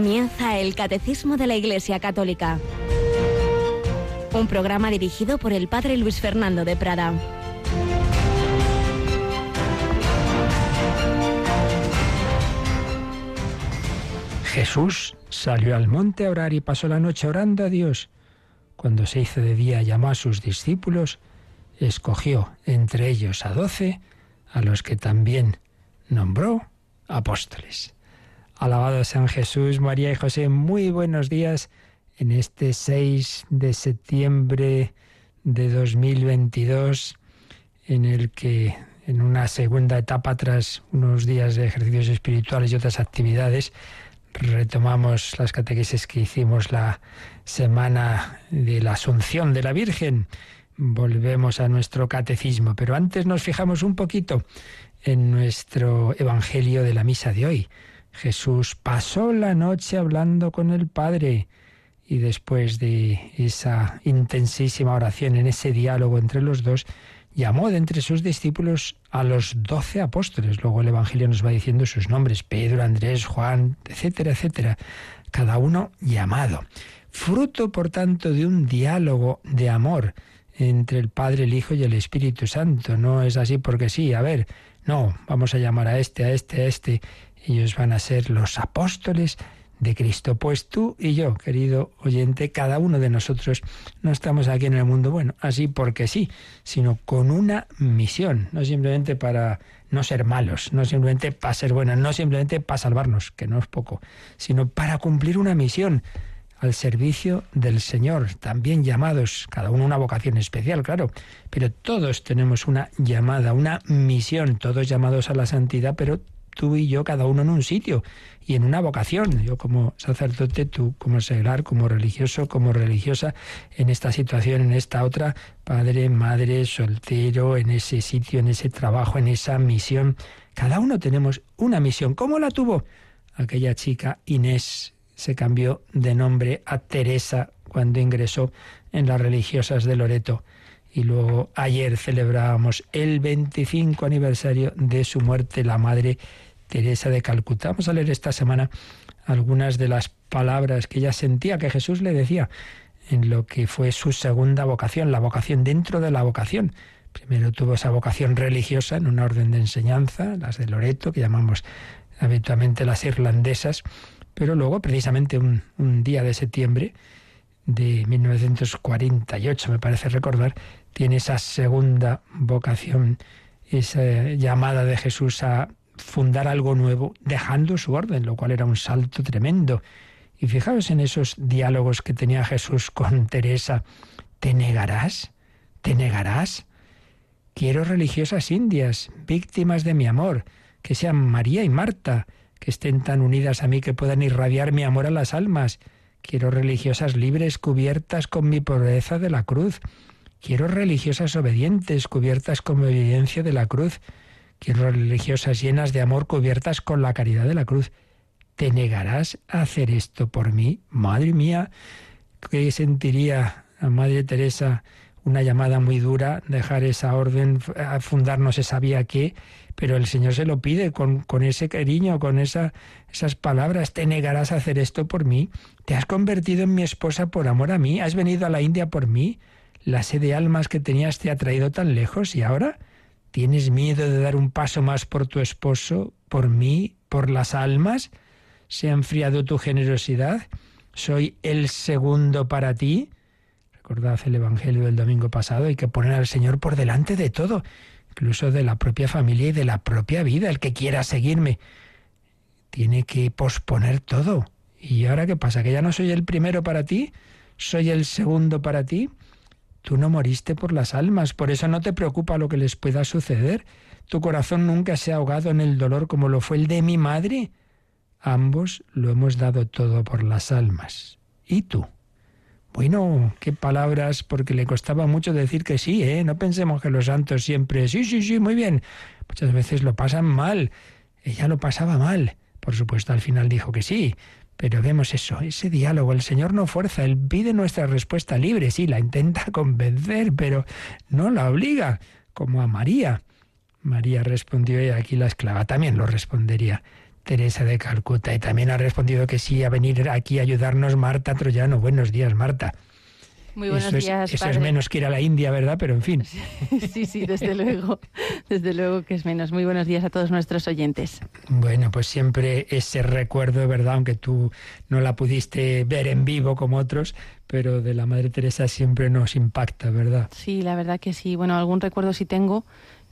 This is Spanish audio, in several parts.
Comienza el Catecismo de la Iglesia Católica. Un programa dirigido por el Padre Luis Fernando de Prada. Jesús salió al monte a orar y pasó la noche orando a Dios. Cuando se hizo de día llamó a sus discípulos, escogió entre ellos a doce, a los que también nombró apóstoles. Alabado San Jesús, María y José, muy buenos días en este 6 de septiembre de 2022, en el que en una segunda etapa, tras unos días de ejercicios espirituales y otras actividades, retomamos las catequesis que hicimos la semana de la Asunción de la Virgen. Volvemos a nuestro catecismo, pero antes nos fijamos un poquito en nuestro Evangelio de la Misa de hoy. Jesús pasó la noche hablando con el Padre y después de esa intensísima oración, en ese diálogo entre los dos, llamó de entre sus discípulos a los doce apóstoles. Luego el Evangelio nos va diciendo sus nombres, Pedro, Andrés, Juan, etcétera, etcétera. Cada uno llamado. Fruto, por tanto, de un diálogo de amor entre el Padre, el Hijo y el Espíritu Santo. No es así porque sí, a ver, no, vamos a llamar a este, a este, a este. Ellos van a ser los apóstoles de Cristo. Pues tú y yo, querido oyente, cada uno de nosotros no estamos aquí en el mundo, bueno, así porque sí, sino con una misión, no simplemente para no ser malos, no simplemente para ser buenos, no simplemente para salvarnos, que no es poco, sino para cumplir una misión al servicio del Señor, también llamados, cada uno una vocación especial, claro, pero todos tenemos una llamada, una misión, todos llamados a la santidad, pero tú y yo cada uno en un sitio y en una vocación. Yo como sacerdote, tú como seglar, como religioso, como religiosa, en esta situación, en esta otra, padre, madre, soltero, en ese sitio, en ese trabajo, en esa misión. Cada uno tenemos una misión. ¿Cómo la tuvo aquella chica Inés? se cambió de nombre a Teresa cuando ingresó en las religiosas de Loreto. Y luego ayer celebrábamos el 25 aniversario de su muerte, la Madre Teresa de Calcuta. Vamos a leer esta semana algunas de las palabras que ella sentía que Jesús le decía en lo que fue su segunda vocación, la vocación dentro de la vocación. Primero tuvo esa vocación religiosa en una orden de enseñanza, las de Loreto, que llamamos habitualmente las irlandesas, pero luego, precisamente un, día de septiembre de 1948, me parece recordar, tiene esa segunda vocación, esa llamada de Jesús a fundar algo nuevo, dejando su orden, lo cual era un salto tremendo. Y fijaos en esos diálogos que tenía Jesús con Teresa. ¿Te negarás? ¿Te negarás? Quiero religiosas indias, víctimas de mi amor, que sean María y Marta, que estén tan unidas a mí que puedan irradiar mi amor a las almas. Quiero religiosas libres cubiertas con mi pobreza de la cruz. Quiero religiosas obedientes cubiertas con mi obediencia de la cruz. Quiero religiosas llenas de amor cubiertas con la caridad de la cruz. ¿Te negarás a hacer esto por mí? Madre mía, ¿qué sentiría a Madre Teresa una llamada muy dura, dejar esa orden, fundar no se sabía qué, pero el Señor se lo pide con, ese cariño, con esa, esas palabras, te negarás a hacer esto por mí, te has convertido en mi esposa por amor a mí, has venido a la India por mí, la sed de almas que tenías te ha traído tan lejos y ahora tienes miedo de dar un paso más por tu esposo, por mí, por las almas, se ha enfriado tu generosidad, soy el segundo para ti, Recordad el Evangelio del domingo pasado, hay que poner al Señor por delante de todo, incluso de la propia familia y de la propia vida. El que quiera seguirme tiene que posponer todo. ¿Y ahora qué pasa? ¿Que ya no soy el primero para ti? ¿Soy el segundo para ti? Tú no moriste por las almas, por eso no te preocupa lo que les pueda suceder. Tu corazón nunca se ha ahogado en el dolor como lo fue el de mi madre. Ambos lo hemos dado todo por las almas. ¿Y tú? Bueno, qué palabras, porque le costaba mucho decir que sí, ¿eh? No pensemos que los santos siempre, sí, sí, sí, muy bien. Muchas veces lo pasan mal. Ella lo pasaba mal. Por supuesto, al final dijo que sí. Pero vemos eso, ese diálogo. El Señor no fuerza, Él pide nuestra respuesta libre. Sí, la intenta convencer, pero no la obliga, como a María. María respondió y aquí la esclava también lo respondería. Teresa de Calcuta. Y también ha respondido que sí a venir aquí a ayudarnos Marta Troyano. Buenos días, Marta. Muy buenos días. eso es menos que ir a la India, ¿verdad? Pero en fin. Sí, sí, desde luego. Desde luego que es menos. Muy buenos días a todos nuestros oyentes. Bueno, pues siempre ese recuerdo, ¿verdad? Aunque tú no la pudiste ver en vivo como otros, pero de la Madre Teresa siempre nos impacta, ¿verdad? Sí, la verdad que sí. Bueno, algún recuerdo sí tengo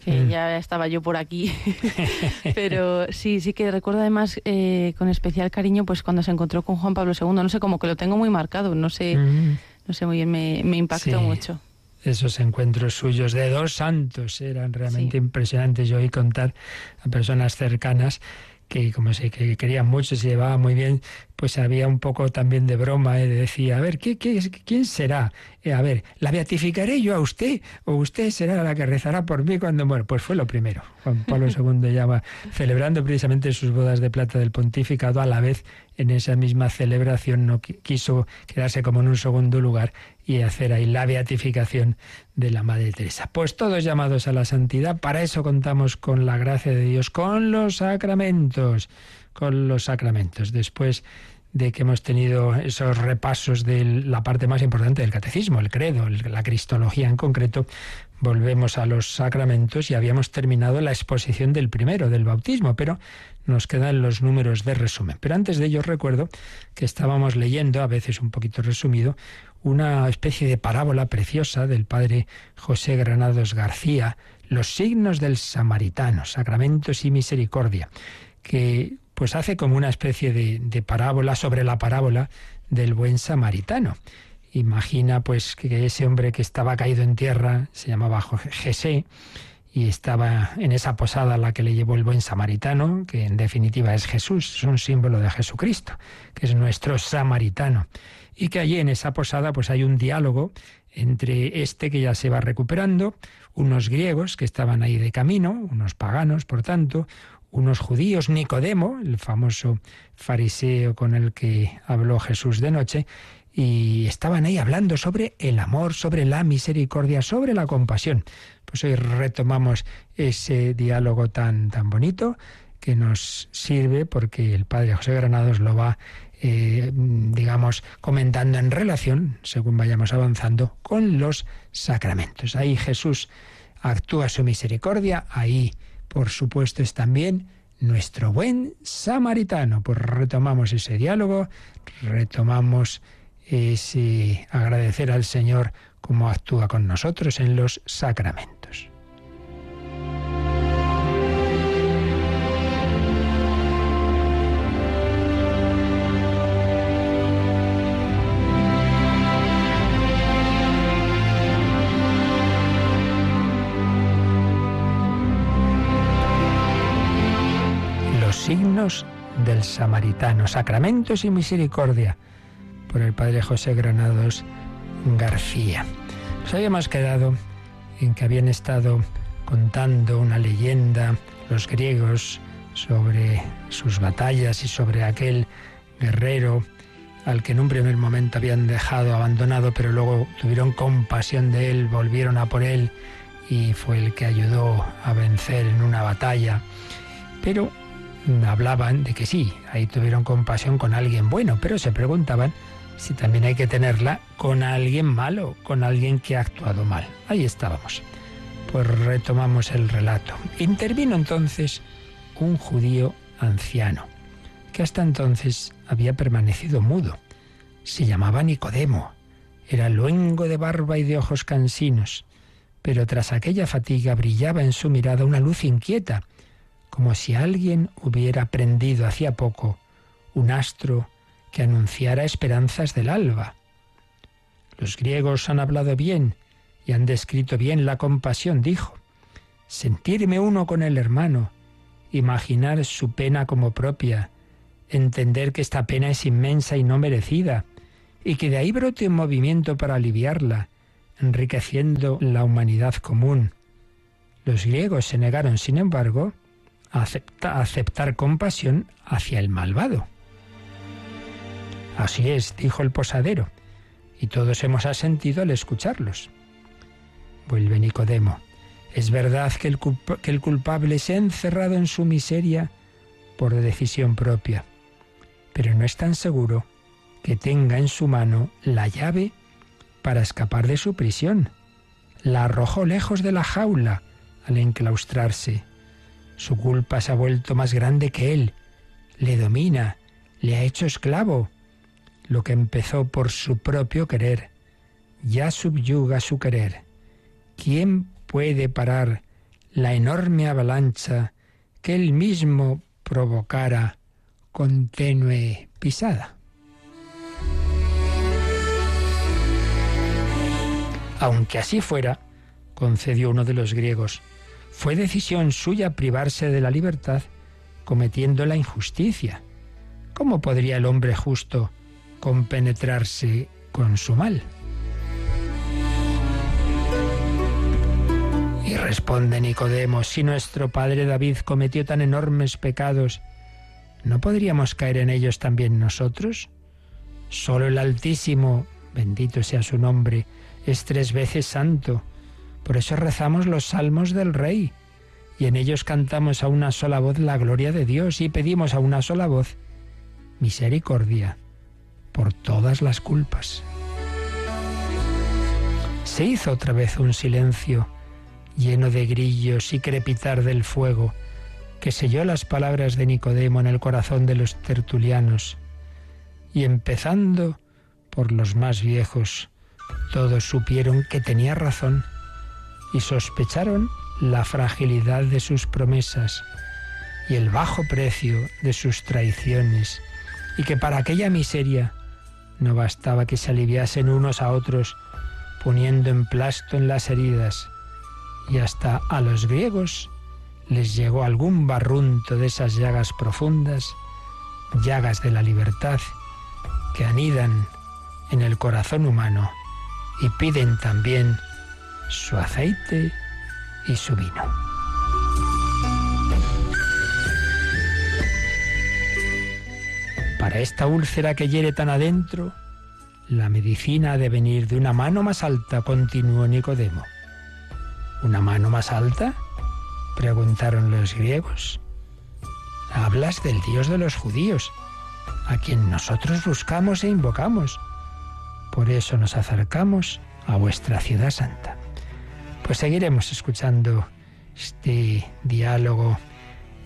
que mm. ya estaba yo por aquí. Pero sí, sí que recuerdo además eh, con especial cariño pues cuando se encontró con Juan Pablo II. No sé, como que lo tengo muy marcado, no sé, mm. No sé muy bien, me, me impactó mucho. Esos encuentros suyos de dos santos eran realmente impresionantes. Yo oí contar a personas cercanas que como se que querían mucho, se llevaba muy bien, pues había un poco también de broma, ¿eh? decía, a ver, ¿qué, qué, quién será? Eh, a ver, ¿la beatificaré yo a usted o usted será la que rezará por mí cuando muera? Pues fue lo primero. Juan Pablo II ya va celebrando precisamente sus bodas de plata del pontificado a la vez en esa misma celebración no quiso quedarse como en un segundo lugar y hacer ahí la beatificación de la Madre Teresa. Pues todos llamados a la santidad, para eso contamos con la gracia de Dios, con los sacramentos, con los sacramentos. Después de que hemos tenido esos repasos de la parte más importante del catecismo, el credo, la cristología en concreto, volvemos a los sacramentos y habíamos terminado la exposición del primero, del bautismo, pero nos quedan los números de resumen. Pero antes de ello recuerdo que estábamos leyendo, a veces un poquito resumido, una especie de parábola preciosa del padre José Granados García, Los signos del samaritano, sacramentos y misericordia, que pues hace como una especie de, parábola sobre la parábola del buen samaritano. Imagina pues que ese hombre que estaba caído en tierra se llamaba Jesé y estaba en esa posada a la que le llevó el buen samaritano, que en definitiva es Jesús, es un símbolo de Jesucristo, que es nuestro samaritano. Y que allí en esa posada pues hay un diálogo entre este que ya se va recuperando, unos griegos que estaban ahí de camino, unos paganos, por tanto, unos judíos, Nicodemo, el famoso fariseo con el que habló Jesús de noche, y estaban ahí hablando sobre el amor, sobre la misericordia, sobre la compasión. Pues hoy retomamos ese diálogo tan, tan bonito que nos sirve porque el padre José Granados lo va, eh, digamos, comentando en relación, según vayamos avanzando, con los sacramentos. Ahí Jesús actúa su misericordia, ahí, por supuesto, es también nuestro buen samaritano. Pues retomamos ese diálogo, retomamos ese agradecer al Señor cómo actúa con nosotros en los sacramentos. Del samaritano, sacramentos y misericordia, por el padre José Granados García. Nos quedado en que habían estado contando una leyenda los griegos sobre sus batallas y sobre aquel guerrero al que en un primer momento habían dejado abandonado, pero luego tuvieron compasión de él, volvieron a por él y fue el que ayudó a vencer en una batalla. Pero hablaban de que sí, ahí tuvieron compasión con alguien bueno, pero se preguntaban si también hay que tenerla con alguien malo, con alguien que ha actuado mal. Ahí estábamos. Pues retomamos el relato. Intervino entonces un judío anciano, que hasta entonces había permanecido mudo. Se llamaba Nicodemo. Era luengo de barba y de ojos cansinos, pero tras aquella fatiga brillaba en su mirada una luz inquieta, como si alguien hubiera prendido hacía poco un astro que anunciara esperanzas del alba. Los griegos han hablado bien y han descrito bien la compasión, dijo. Sentirme uno con el hermano, imaginar su pena como propia, entender que esta pena es inmensa y no merecida, y que de ahí brote un movimiento para aliviarla, enriqueciendo la humanidad común. Los griegos se negaron, sin embargo, a, aceptar compasión hacia el malvado. Así es, dijo el posadero, y todos hemos asentido al escucharlos. Vuelve Nicodemo. ¿Es verdad que el, que el culpable se ha encerrado en su miseria por decisión propia, pero no es tan seguro que tenga en su mano la llave para escapar de su prisión. La arrojó lejos de la jaula al enclaustrarse. Su culpa se ha vuelto más grande que él. Le domina, le ha hecho esclavo. Lo que empezó por su propio querer, ya subyuga su querer. ¿Quién puede parar la enorme avalancha que él mismo provocara con tenue pisada? Aunque así fuera, concedió uno de los griegos, fue decisión suya privarse de la libertad cometiendo la injusticia. ¿Cómo podría el hombre justo compenetrarse con su mal? Y responde Nicodemo, si nuestro padre David cometió tan enormes pecados, ¿no podríamos caer en ellos también nosotros? Solo el Altísimo, bendito sea su nombre, es tres veces santo. Por eso rezamos los salmos del Rey, y en ellos cantamos a una sola voz la gloria de Dios y pedimos a una sola voz misericordia por todas las culpas. Se hizo otra vez un silencio lleno de grillos y crepitar del fuego que selló las palabras de Nicodemo en el corazón de los tertulianos, y empezando por los más viejos, todos supieron que tenía razón y sospecharon la fragilidad de sus promesas y el bajo precio de sus traiciones, y que para aquella miseria no bastaba que se aliviasen unos a otros poniendo emplasto en las heridas, y hasta a los griegos les llegó algún barrunto de esas llagas profundas, llagas de la libertad, que anidan en el corazón humano y piden también su aceite y su vino. Para esta úlcera que hiere tan adentro, la medicina ha de venir de una mano más alta, continuó Nicodemo. ¿Una mano más alta? preguntaron los griegos. Hablas del Dios de los judíos, a quien nosotros buscamos e invocamos. Por eso nos acercamos a vuestra ciudad santa. Pues seguiremos escuchando este diálogo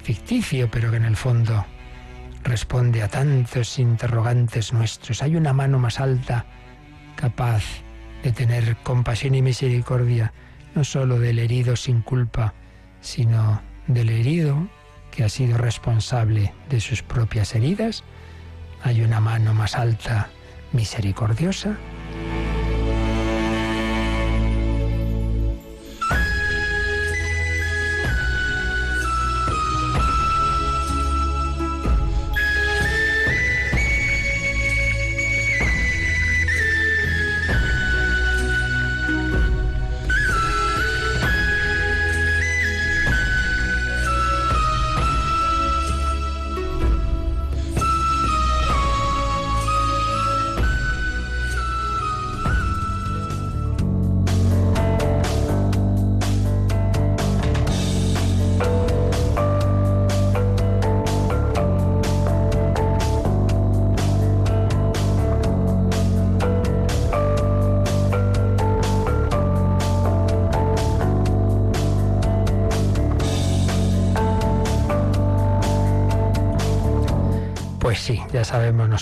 ficticio, pero que en el fondo responde a tantos interrogantes nuestros. Hay una mano más alta capaz de tener compasión y misericordia, no sólo del herido sin culpa, sino del herido que ha sido responsable de sus propias heridas. Hay una mano más alta misericordiosa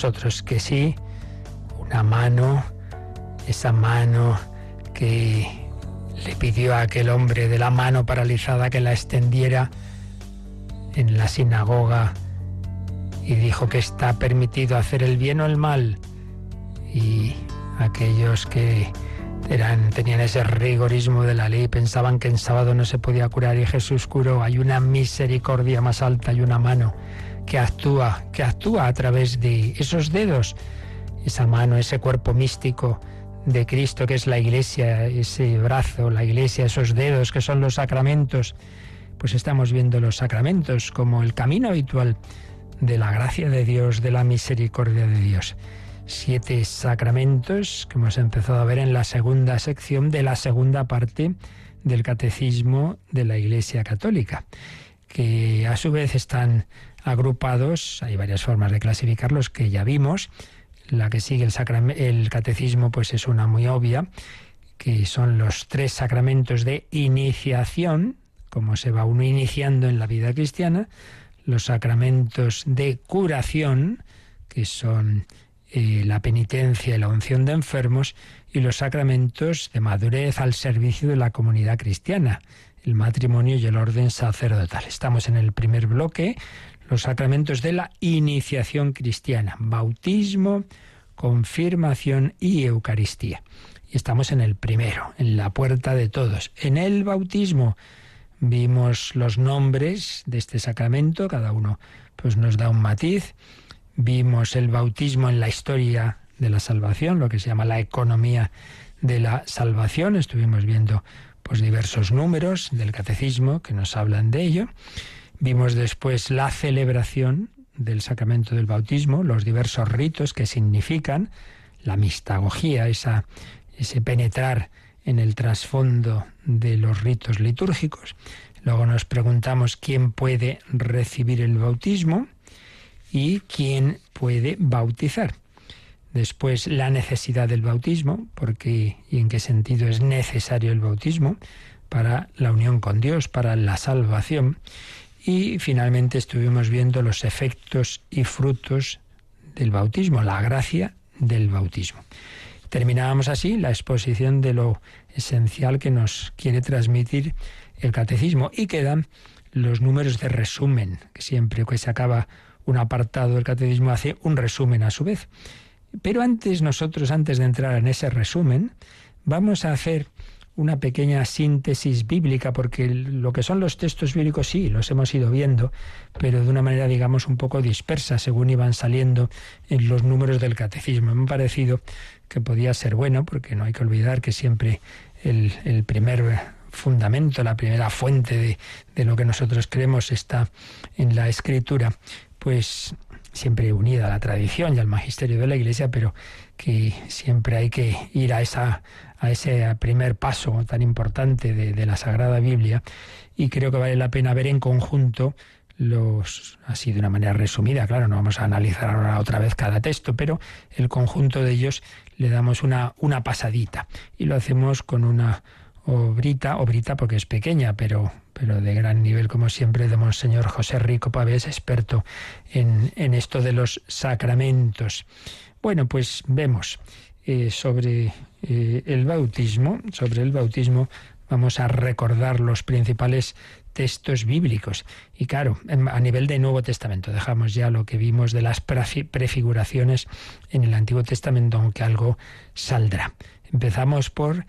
nosotros que sí, una mano, esa mano que le pidió a aquel hombre de la mano paralizada que la extendiera en la sinagoga y dijo que está permitido hacer el bien o el mal. Y aquellos que tenían ese rigorismo de la ley pensaban que en sábado no se podía curar y Jesús curó. Hay una misericordia más alta y una mano que actúa, que actúa a través de esos dedos, esa mano, ese cuerpo místico de Cristo que es la iglesia, ese brazo, la iglesia, esos dedos que son los sacramentos, pues estamos viendo los sacramentos como el camino habitual de la gracia de Dios, de la misericordia de Dios. Siete sacramentos que hemos empezado a ver en la segunda sección de la segunda parte del catecismo de la Iglesia Católica, que a su vez están agrupados, hay varias formas de clasificarlos que ya vimos. La que sigue el, catecismo pues es una muy obvia, que son los tres sacramentos de iniciación, como se va uno iniciando en la vida cristiana, los sacramentos de curación, que son eh, la penitencia y la unción de enfermos, y los sacramentos de madurez al servicio de la comunidad cristiana, el matrimonio y el orden sacerdotal. Estamos en el primer bloque, los sacramentos de la iniciación cristiana, bautismo, confirmación y Eucaristía. Y estamos en el primero, en la puerta de todos. En el bautismo vimos los nombres de este sacramento, cada uno pues nos da un matiz. Vimos el bautismo en la historia de la salvación, lo que se llama la economía de la salvación. Estuvimos viendo pues diversos números del catecismo que nos hablan de ello. Vimos después la celebración del sacramento del bautismo, los diversos ritos que significan la mistagogía, esa, ese penetrar en el trasfondo de los ritos litúrgicos. Luego nos preguntamos quién puede recibir el bautismo y quién puede bautizar. Después la necesidad del bautismo, porque y en qué sentido es necesario el bautismo para la unión con Dios, para la salvación. Y finalmente estuvimos viendo los efectos y frutos del bautismo, la gracia del bautismo. Terminábamos así la exposición de lo esencial que nos quiere transmitir el catecismo y quedan los números de resumen, que siempre que se acaba un apartado del catecismo hace un resumen a su vez. Pero antes nosotros, antes de entrar en ese resumen, vamos a hacer una pequeña síntesis bíblica, porque lo que son los textos bíblicos sí, los hemos ido viendo, pero de una manera, digamos, un poco dispersa, según iban saliendo en los números del catecismo. Me ha parecido que podía ser bueno, porque no hay que olvidar que siempre el, primer fundamento, la primera fuente de lo que nosotros creemos está en la escritura, pues siempre unida a la tradición y al magisterio de la Iglesia, pero que siempre hay que ir a, esa, a ese primer paso tan importante de, la Sagrada Biblia. Y creo que vale la pena ver en conjunto los así de una manera resumida, claro, no vamos a analizar ahora otra vez cada texto, pero el conjunto de ellos le damos una, una pasadita. Y lo hacemos con una obrita, obrita porque es pequeña, pero, pero de gran nivel, como siempre, de Monseñor José Rico Pavés, experto en, en esto de los sacramentos. Bueno, pues vemos eh, sobre eh, el bautismo, sobre el bautismo vamos a recordar los principales textos bíblicos. Y claro, a nivel de Nuevo Testamento, dejamos ya lo que vimos de las prefiguraciones en el Antiguo Testamento, aunque algo saldrá. Empezamos por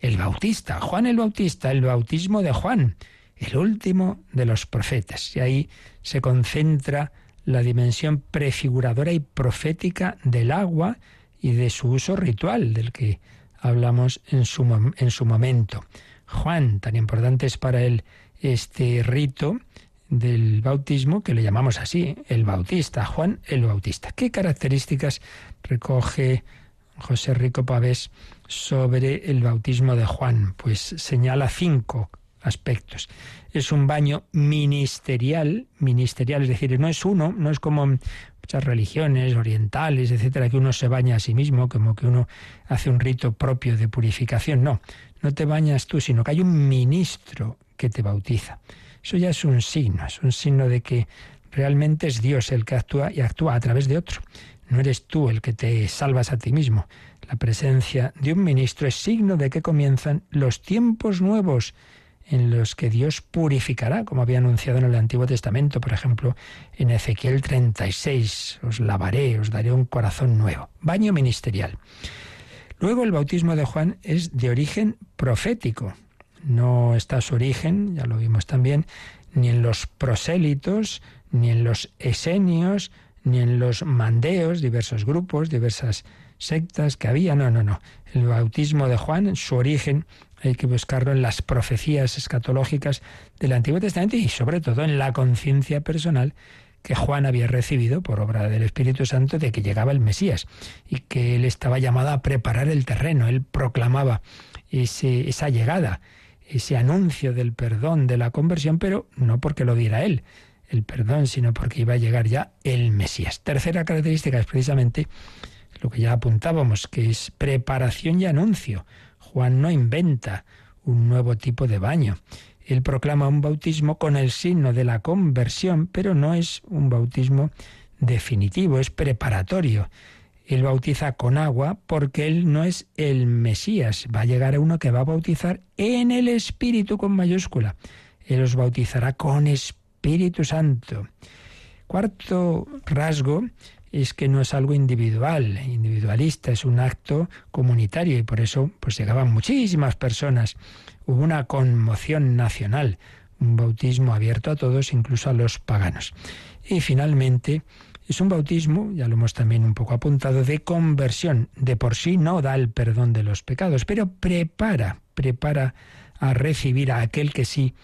el Bautista, Juan el Bautista, el bautismo de Juan, el último de los profetas. Y ahí se concentra la dimensión prefiguradora y profética del agua y de su uso ritual, del que hablamos en su, en su momento. Juan, tan importante es para él este rito del bautismo, que le llamamos así, el Bautista, Juan el Bautista. ¿Qué características recoge José Rico Pavés sobre el bautismo de Juan? Pues señala cinco aspectos. Es un baño ministerial, ministerial, es decir, no es uno, no es como muchas religiones orientales, etcétera, que uno se baña a sí mismo, como que uno hace un rito propio de purificación. No, no te bañas tú, sino que hay un ministro que te bautiza. Eso ya es un signo, es un signo de que realmente es Dios el que actúa y actúa a través de otro. No eres tú el que te salvas a ti mismo. La presencia de un ministro es signo de que comienzan los tiempos nuevos en los que Dios purificará, como había anunciado en el Antiguo Testamento, por ejemplo, en Ezequiel 36, os lavaré, os daré un corazón nuevo. Baño ministerial. Luego el bautismo de Juan es de origen profético. No está su origen, ya lo vimos también, ni en los prosélitos, ni en los esenios, ni en los mandeos, diversos grupos, diversas sectas que había. No, no, no. El bautismo de Juan, su origen, hay que buscarlo en las profecías escatológicas del Antiguo Testamento y sobre todo en la conciencia personal que Juan había recibido por obra del Espíritu Santo de que llegaba el Mesías y que él estaba llamado a preparar el terreno. Él proclamaba esa llegada, ese anuncio del perdón, de la conversión, pero no porque lo diera él. el perdón, sino porque iba a llegar ya el Mesías. Tercera característica es precisamente lo que ya apuntábamos, que es preparación y anuncio. Juan no inventa un nuevo tipo de baño. Él proclama un bautismo con el signo de la conversión, pero no es un bautismo definitivo, es preparatorio. Él bautiza con agua porque él no es el Mesías. Va a llegar uno que va a bautizar en el Espíritu con mayúscula. Él os bautizará con Espíritu Santo. Cuarto rasgo es que no es algo individual, individualista, es un acto comunitario y por eso pues llegaban muchísimas personas. Hubo una conmoción nacional, un bautismo abierto a todos, incluso a los paganos. Y finalmente es un bautismo, ya lo hemos también un poco apuntado, de conversión. De por sí no da el perdón de los pecados, pero prepara, prepara a recibir a aquel que sí,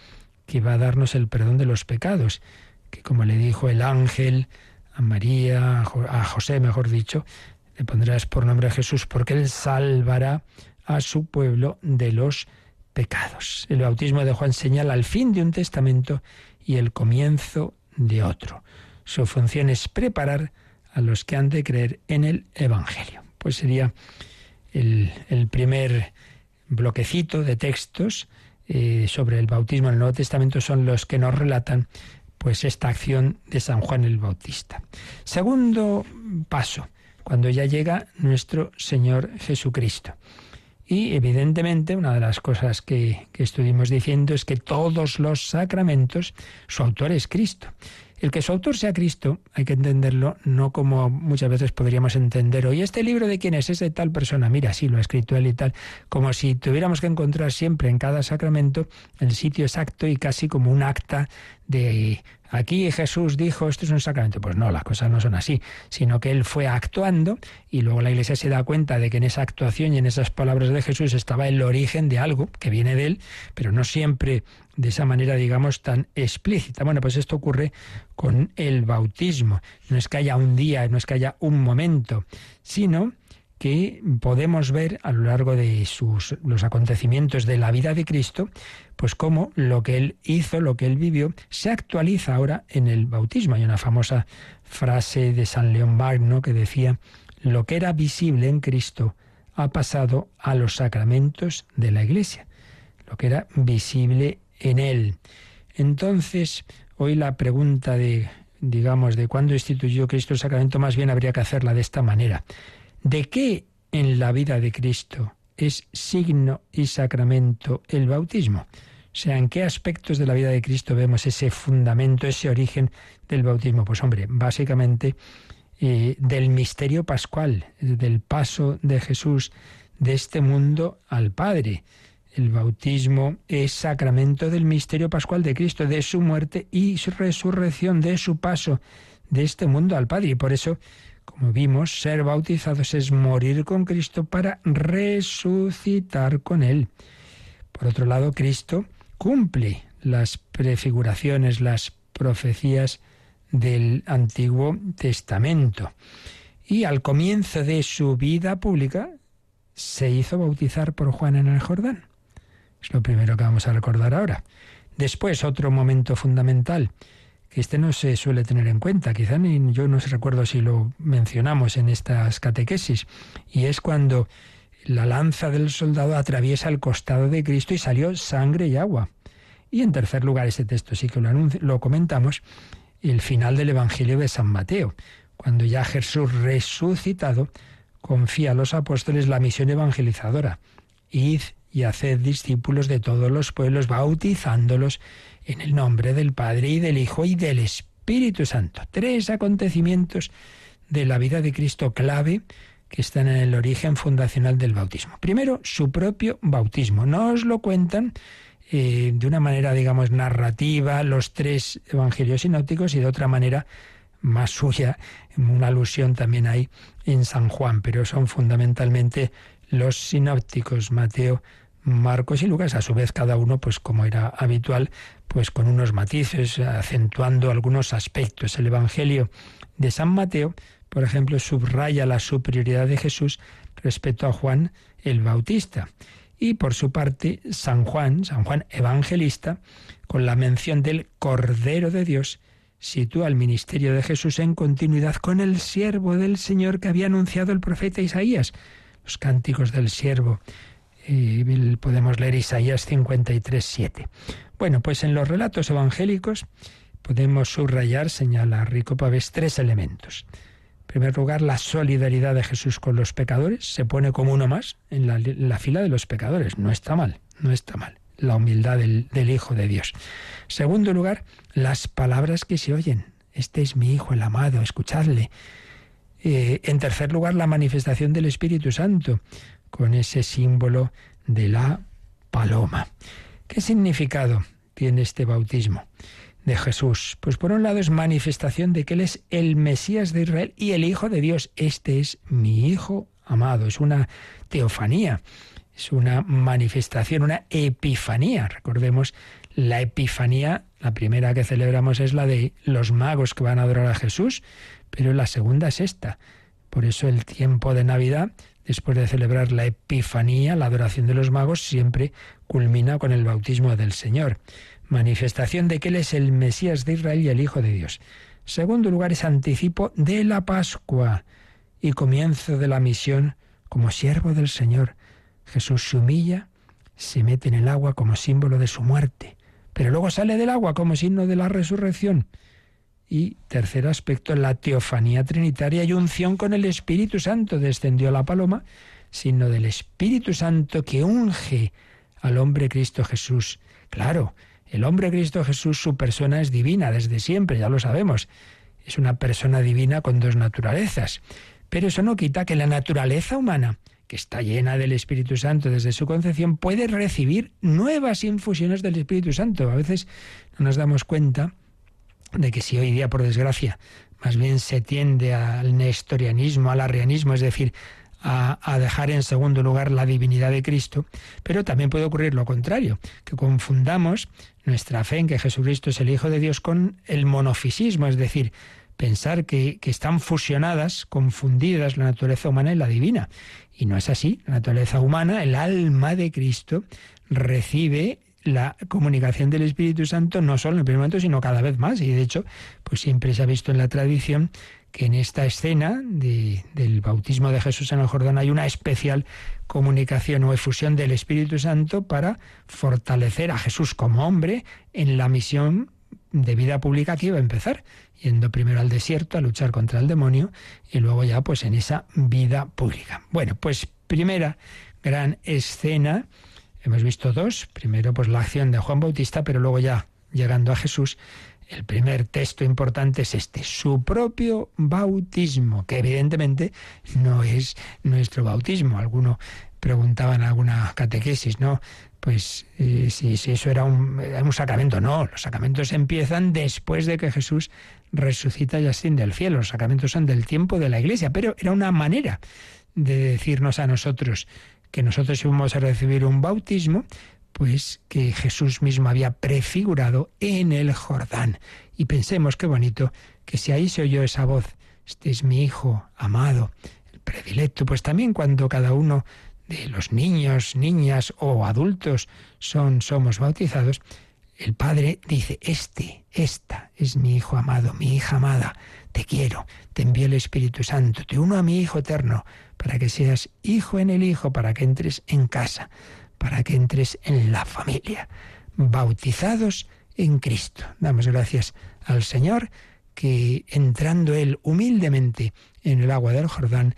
que va a darnos el perdón de los pecados, que como le dijo el ángel, María, a José, mejor dicho, le pondrás por nombre a Jesús, porque Él salvará a su pueblo de los pecados. El bautismo de Juan señala el fin de un testamento y el comienzo de otro. Su función es preparar a los que han de creer en el Evangelio. Pues sería el, primer bloquecito de textos eh, sobre el bautismo en el Nuevo Testamento son los que nos relatan pues esta acción de San Juan el Bautista. Segundo paso, cuando ya llega nuestro Señor Jesucristo. Y evidentemente una de las cosas que, que estuvimos diciendo es que todos los sacramentos, su autor es Cristo. El que su autor sea Cristo, hay que entenderlo no como muchas veces podríamos entender hoy. ¿Este libro de quién es? Es de tal persona. Mira, sí, lo ha escrito él y tal. Como si tuviéramos que encontrar siempre en cada sacramento el sitio exacto y casi como un acta de aquí Jesús dijo esto es un sacramento. Pues no, las cosas no son así, sino que él fue actuando y luego la Iglesia se da cuenta de que en esa actuación y en esas palabras de Jesús estaba el origen de algo que viene de él, pero no siempre de esa manera, digamos, tan explícita. Bueno, pues esto ocurre con el bautismo. No es que haya un día, no es que haya un momento, sino que podemos ver a lo largo de sus, los acontecimientos de la vida de Cristo, pues cómo lo que él hizo, lo que él vivió, se actualiza ahora en el bautismo. Hay una famosa frase de San León Magno que decía, lo que era visible en Cristo ha pasado a los sacramentos de la Iglesia, lo que era visible en él. Entonces, hoy la pregunta de, digamos, de cuándo instituyó Cristo el sacramento, más bien habría que hacerla de esta manera. ¿De qué en la vida de Cristo es signo y sacramento el bautismo? O sea, ¿en qué aspectos de la vida de Cristo vemos ese fundamento, ese origen del bautismo? Pues hombre, básicamente eh, del misterio pascual, del paso de Jesús de este mundo al Padre. El bautismo es sacramento del misterio pascual de Cristo, de su muerte y su resurrección, de su paso de este mundo al Padre. Y por eso como vimos, ser bautizados es morir con Cristo para resucitar con Él. Por otro lado, Cristo cumple las prefiguraciones, las profecías del Antiguo Testamento. Y al comienzo de su vida pública se hizo bautizar por Juan en el Jordán. Es lo primero que vamos a recordar ahora. Después, otro momento fundamental que este no se suele tener en cuenta, quizá ni yo no recuerdo si lo mencionamos en estas catequesis, y es cuando la lanza del soldado atraviesa el costado de Cristo y salió sangre y agua. Y en tercer lugar, ese texto sí que lo, lo comentamos, el final del Evangelio de San Mateo, cuando ya Jesús resucitado confía a los apóstoles la misión evangelizadora. Id y haced discípulos de todos los pueblos, bautizándolos en el nombre del Padre y del Hijo y del Espíritu Santo. Tres acontecimientos de la vida de Cristo clave que están en el origen fundacional del bautismo. Primero, su propio bautismo. No os lo cuentan eh, de una manera, digamos, narrativa los tres evangelios sinópticos y de otra manera más suya, una alusión también hay en San Juan, pero son fundamentalmente los sinópticos, Mateo, Marcos y Lucas, a su vez cada uno, pues como era habitual, pues con unos matices, acentuando algunos aspectos. El Evangelio de San Mateo, por ejemplo, subraya la superioridad de Jesús respecto a Juan el Bautista. Y por su parte, San Juan, San Juan Evangelista, con la mención del Cordero de Dios, sitúa el ministerio de Jesús en continuidad con el siervo del Señor que había anunciado el profeta Isaías. Los cánticos del siervo. Podemos leer Isaías 53, 7. Bueno, pues en los relatos evangélicos podemos subrayar, señala Rico Pavés, tres elementos. En primer lugar, la solidaridad de Jesús con los pecadores. Se pone como uno más en la, fila de los pecadores. No está mal, no está mal. La humildad del, Hijo de Dios. Segundo lugar, las palabras que se oyen. Este es mi Hijo, el amado, escuchadle. Eh, en tercer lugar, la manifestación del Espíritu Santo, con ese símbolo de la paloma. ¿Qué significado tiene este bautismo? de Jesús? Pues por un lado es manifestación de que Él es el Mesías de Israel y el Hijo de Dios. Este es mi Hijo amado. Es una teofanía, es una manifestación, una epifanía. Recordemos la epifanía, la primera que celebramos es la de los magos que van a adorar a Jesús, pero la segunda es esta. Por eso el tiempo de Navidad, después de celebrar la epifanía, la adoración de los magos, siempre culmina con el bautismo del Señor manifestación de que Él es el Mesías de Israel y el Hijo de Dios. Segundo lugar es anticipo de la Pascua y comienzo de la misión como siervo del Señor. Jesús se humilla, se mete en el agua como símbolo de su muerte, pero luego sale del agua como signo de la resurrección. Y tercer aspecto, la teofanía trinitaria y unción con el Espíritu Santo. Descendió la paloma, signo del Espíritu Santo que unge al hombre Cristo Jesús. Claro, el hombre Cristo Jesús, su persona es divina desde siempre, ya lo sabemos. Es una persona divina con dos naturalezas. Pero eso no quita que la naturaleza humana, que está llena del Espíritu Santo desde su concepción, puede recibir nuevas infusiones del Espíritu Santo. A veces no nos damos cuenta de que si hoy día, por desgracia, más bien se tiende al nestorianismo, al arrianismo, es decir, a, dejar en segundo lugar la divinidad de Cristo, pero también puede ocurrir lo contrario, que confundamos nuestra fe en que Jesucristo es el Hijo de Dios con el monofisismo, es decir, pensar que, que, están fusionadas, confundidas la naturaleza humana y la divina. Y no es así. La naturaleza humana, el alma de Cristo, recibe la comunicación del Espíritu Santo no solo en el primer momento, sino cada vez más. Y de hecho, pues siempre se ha visto en la tradición que en esta escena del bautismo de Jesús en el Jordán hay una especial comunicación o efusión del Espíritu Santo para fortalecer a Jesús como hombre en la misión de vida pública que iba a empezar, yendo primero al desierto a luchar contra el demonio y luego ya pues en esa vida pública. Bueno, pues primera gran escena, hemos visto dos, primero pues la acción de Juan Bautista, pero luego ya llegando a Jesús, el primer texto importante es este, su propio bautismo, que evidentemente no es nuestro bautismo. Alguno preguntaba en alguna catequesis, ¿no? Pues eh, si, eso era un, un, sacramento. No, los sacramentos empiezan después de que Jesús resucita y asciende al cielo. Los sacramentos son del tiempo de la Iglesia, pero era una manera de decirnos a nosotros que nosotros íbamos a recibir un bautismo, pues que Jesús mismo había prefigurado en el Jordán. Y pensemos qué bonito que si ahí se oyó esa voz, este es mi hijo amado, el predilecto, pues también cuando cada uno de los niños, niñas o adultos son somos bautizados, el Padre dice, este, esta es mi Hijo amado, mi hija amada, te quiero, te envío el Espíritu Santo, te uno a mi Hijo eterno, para que seas hijo en el Hijo, para que entres en casa para que entres en la familia, bautizados en Cristo. Damos gracias al Señor que entrando Él humildemente en el agua del Jordán,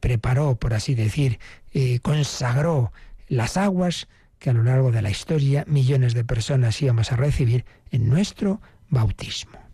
preparó, por así decir, eh, consagró las aguas que a lo largo de la historia millones de personas íbamos a recibir en nuestro bautismo.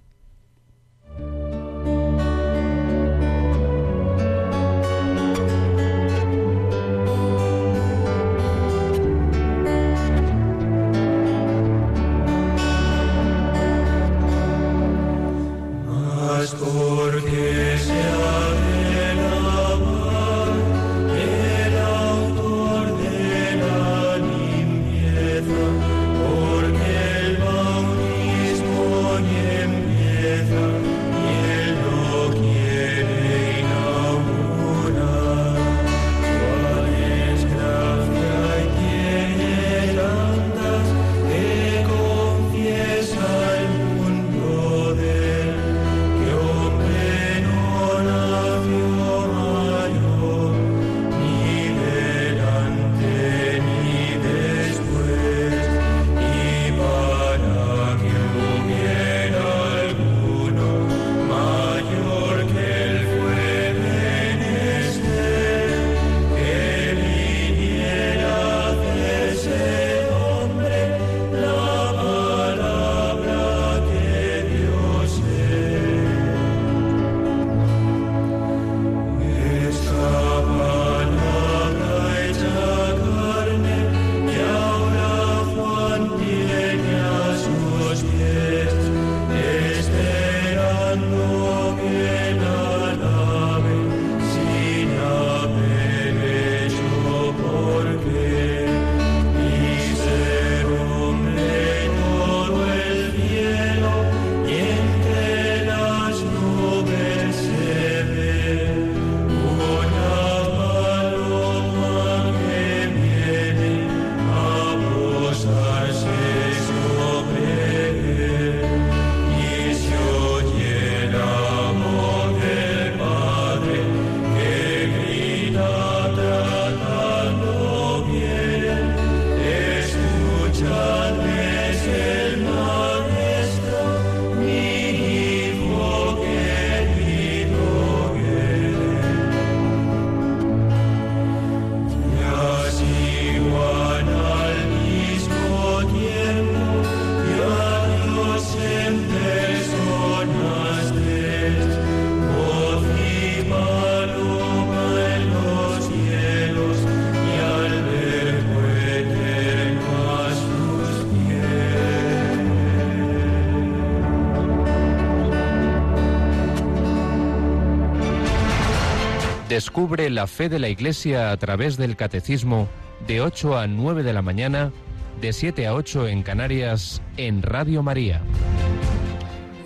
Descubre la fe de la Iglesia a través del Catecismo de 8 a 9 de la mañana, de 7 a 8 en Canarias, en Radio María.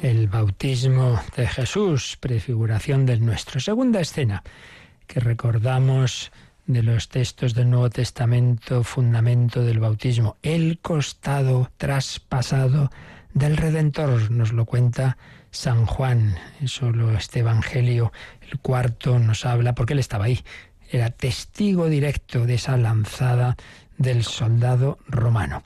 El bautismo de Jesús, prefiguración del nuestro. Segunda escena que recordamos de los textos del Nuevo Testamento, fundamento del bautismo, el costado traspasado del Redentor, nos lo cuenta San Juan, solo este Evangelio el cuarto nos habla, porque él estaba ahí, era testigo directo de esa lanzada del soldado romano.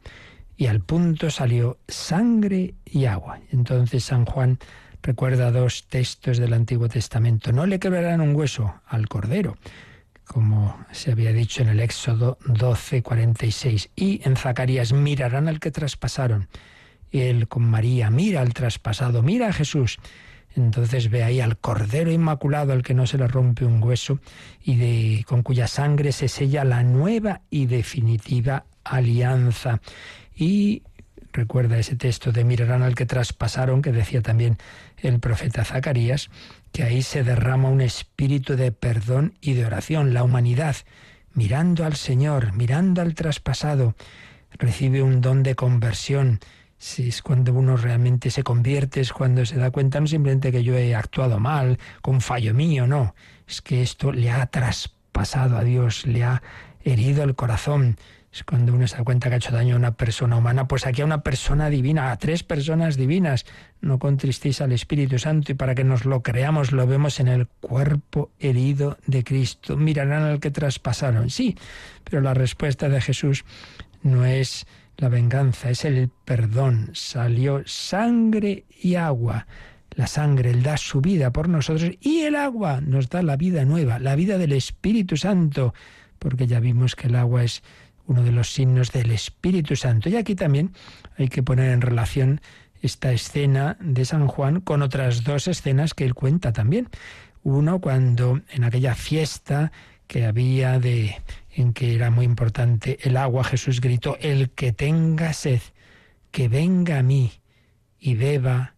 Y al punto salió sangre y agua. Entonces San Juan recuerda dos textos del Antiguo Testamento. No le quebrarán un hueso al cordero, como se había dicho en el Éxodo 12, 46. Y en Zacarías mirarán al que traspasaron. Él con María, mira al traspasado, mira a Jesús. Entonces ve ahí al Cordero Inmaculado al que no se le rompe un hueso y de, con cuya sangre se sella la nueva y definitiva alianza. Y recuerda ese texto de mirarán al que traspasaron, que decía también el profeta Zacarías, que ahí se derrama un espíritu de perdón y de oración. La humanidad, mirando al Señor, mirando al traspasado, recibe un don de conversión si es cuando uno realmente se convierte, es cuando se da cuenta no simplemente que yo he actuado mal, con fallo mío, no, es que esto le ha traspasado a Dios, le ha herido el corazón. Es cuando uno se da cuenta que ha hecho daño a una persona humana, pues aquí a una persona divina, a tres personas divinas. No contristéis al Espíritu Santo y para que nos lo creamos lo vemos en el cuerpo herido de Cristo. Mirarán al que traspasaron, sí, pero la respuesta de Jesús no es la venganza, es el perdón. Salió sangre y agua. La sangre, Él da su vida por nosotros y el agua nos da la vida nueva, la vida del Espíritu Santo, porque ya vimos que el agua es uno de los signos del Espíritu Santo. Y aquí también hay que poner en relación esta escena de San Juan con otras dos escenas que él cuenta también. Uno cuando en aquella fiesta que había de en que era muy importante el agua, Jesús gritó, el que tenga sed, que venga a mí y beba,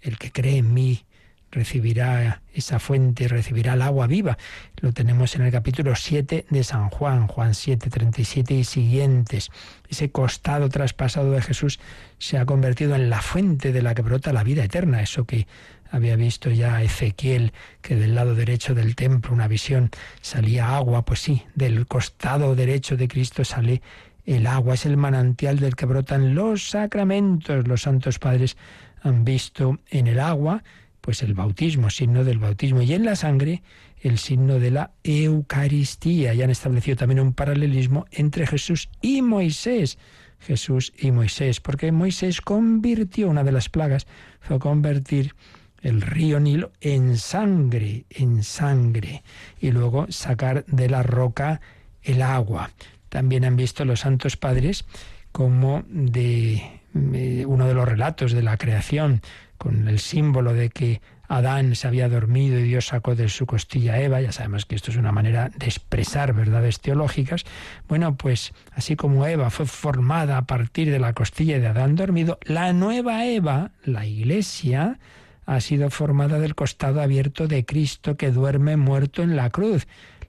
el que cree en mí recibirá esa fuente, recibirá el agua viva. Lo tenemos en el capítulo 7 de San Juan, Juan 7, 37 y siguientes. Ese costado traspasado de Jesús se ha convertido en la fuente de la que brota la vida eterna, eso que había visto ya Ezequiel que del lado derecho del templo, una visión, salía agua, pues sí, del costado derecho de Cristo sale el agua, es el manantial del que brotan los sacramentos. Los santos padres han visto en el agua, pues el bautismo, signo del bautismo, y en la sangre el signo de la Eucaristía. Y han establecido también un paralelismo entre Jesús y Moisés. Jesús y Moisés, porque Moisés convirtió una de las plagas, fue convertir el río Nilo en sangre, en sangre, y luego sacar de la roca el agua. También han visto los santos padres como de eh, uno de los relatos de la creación, con el símbolo de que Adán se había dormido y Dios sacó de su costilla a Eva, ya sabemos que esto es una manera de expresar verdades teológicas, bueno, pues así como Eva fue formada a partir de la costilla de Adán dormido, la nueva Eva, la iglesia, ha sido formada del costado abierto de Cristo que duerme muerto en la cruz.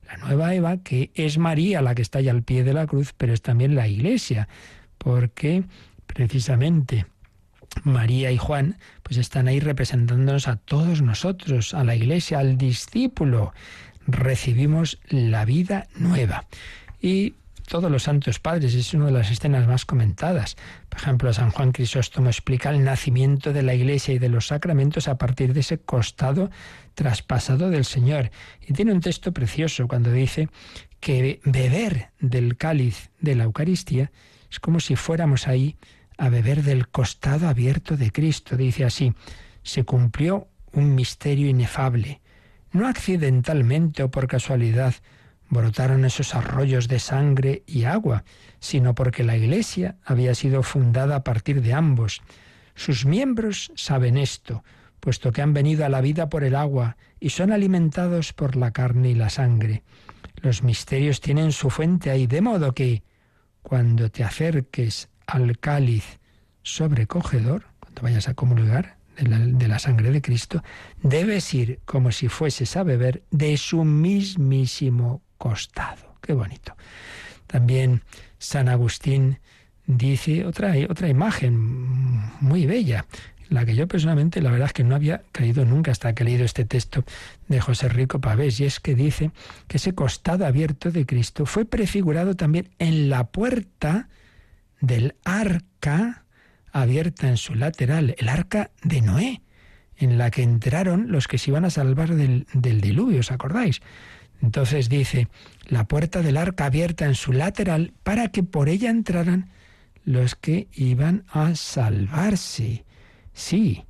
La nueva Eva, que es María la que está allá al pie de la cruz, pero es también la iglesia, porque precisamente María y Juan pues están ahí representándonos a todos nosotros, a la iglesia, al discípulo. Recibimos la vida nueva. Y todos los santos padres, es una de las escenas más comentadas. Por ejemplo, San Juan Crisóstomo explica el nacimiento de la Iglesia y de los sacramentos a partir de ese costado traspasado del Señor. Y tiene un texto precioso cuando dice que beber del cáliz de la Eucaristía es como si fuéramos ahí a beber del costado abierto de Cristo. Dice así, se cumplió un misterio inefable, no accidentalmente o por casualidad, brotaron esos arroyos de sangre y agua, sino porque la Iglesia había sido fundada a partir de ambos. Sus miembros saben esto, puesto que han venido a la vida por el agua y son alimentados por la carne y la sangre. Los misterios tienen su fuente ahí, de modo que cuando te acerques al cáliz sobrecogedor, cuando vayas a comulgar de la, sangre de Cristo, debes ir como si fueses a beber de su mismísimo costado. Qué bonito. También San Agustín dice otra, otra imagen muy bella, la que yo personalmente la verdad es que no había caído nunca hasta que he leído este texto de José Rico Pavés, y es que dice que ese costado abierto de Cristo fue prefigurado también en la puerta del arca abierta en su lateral, el arca de Noé, en la que entraron los que se iban a salvar del, del diluvio, ¿os acordáis? Entonces dice, la puerta del arca abierta en su lateral para que por ella entraran los que iban a salvarse. Sí,